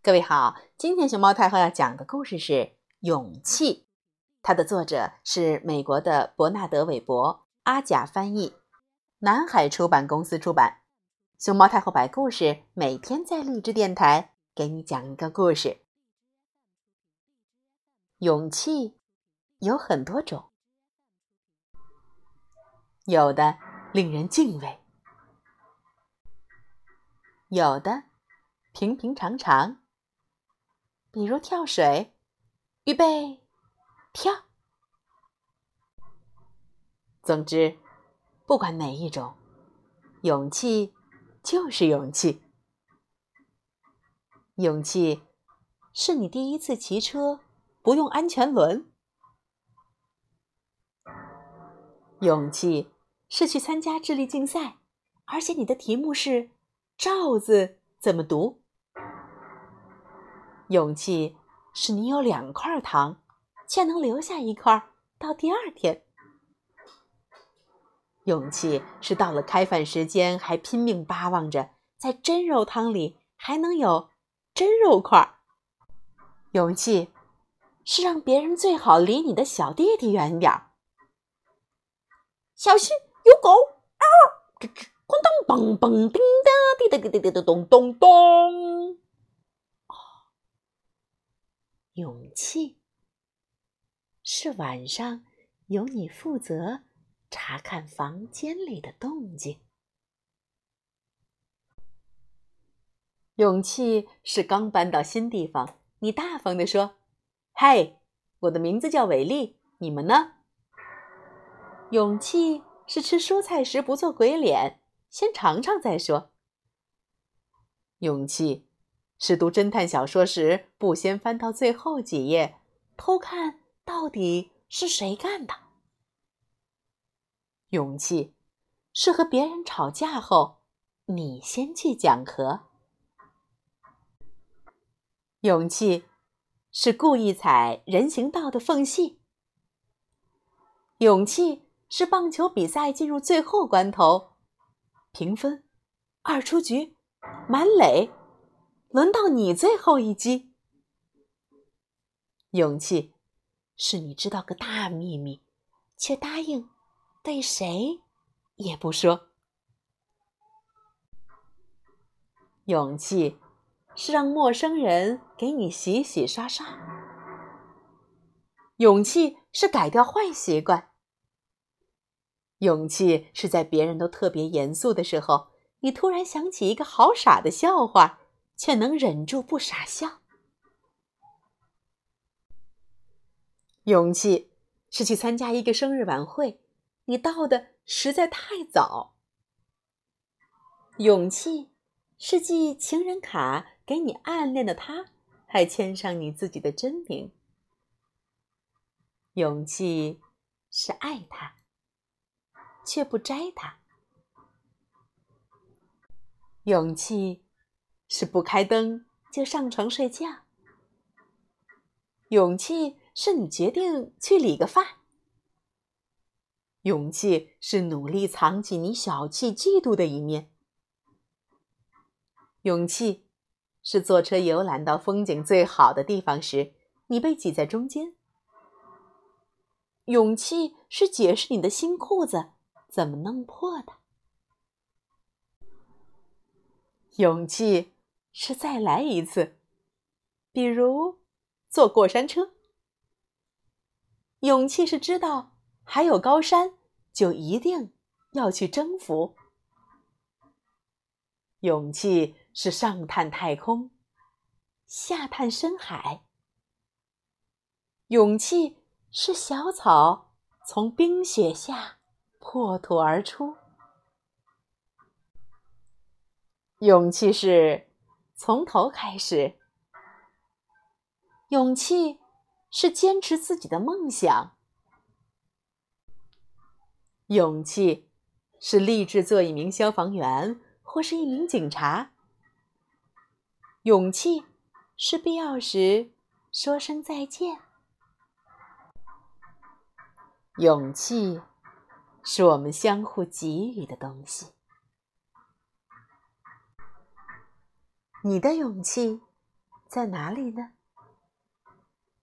各位好，今天熊猫太后要讲的故事是《勇气》，它的作者是美国的伯纳德·韦伯，阿甲翻译，南海出版公司出版。熊猫太后摆故事，每天在励志电台给你讲一个故事。勇气有很多种，有的令人敬畏，有的平平常常。比如跳水，预备，跳。总之，不管哪一种，勇气就是勇气。勇气是你第一次骑车不用安全轮。勇气是去参加智力竞赛，而且你的题目是“罩子怎么读”。勇气是你有两块糖，却能留下一块到第二天。勇气是到了开饭时间还拼命巴望着在真肉汤里还能有真肉块。勇气是让别人最好离你的小弟弟远点儿。小心有狗！啊！咣当梆梆叮当滴答滴答滴答咚咚咚。勇气是晚上由你负责查看房间里的动静。勇气是刚搬到新地方，你大方地说：“嗨，我的名字叫伟丽，你们呢？”勇气是吃蔬菜时不做鬼脸，先尝尝再说。勇气。是读侦探小说时，不先翻到最后几页，偷看到底是谁干的。勇气是和别人吵架后，你先去讲和。勇气是故意踩人行道的缝隙。勇气是棒球比赛进入最后关头，平分，二出局，满垒。轮到你最后一击。勇气是你知道个大秘密，却答应对谁也不说。勇气是让陌生人给你洗洗刷刷。勇气是改掉坏习惯。勇气是在别人都特别严肃的时候，你突然想起一个好傻的笑话。却能忍住不傻笑。勇气是去参加一个生日晚会，你到的实在太早。勇气是寄情人卡给你暗恋的他，还签上你自己的真名。勇气是爱他，却不摘他。勇气。是不开灯就上床睡觉。勇气是你决定去理个发。勇气是努力藏起你小气、嫉妒的一面。勇气是坐车游览到风景最好的地方时，你被挤在中间。勇气是解释你的新裤子怎么弄破的。勇气。是再来一次，比如坐过山车。勇气是知道还有高山，就一定要去征服。勇气是上探太空，下探深海。勇气是小草从冰雪下破土而出。勇气是。从头开始，勇气是坚持自己的梦想；勇气是立志做一名消防员或是一名警察；勇气是必要时说声再见；勇气是我们相互给予的东西。你的勇气在哪里呢？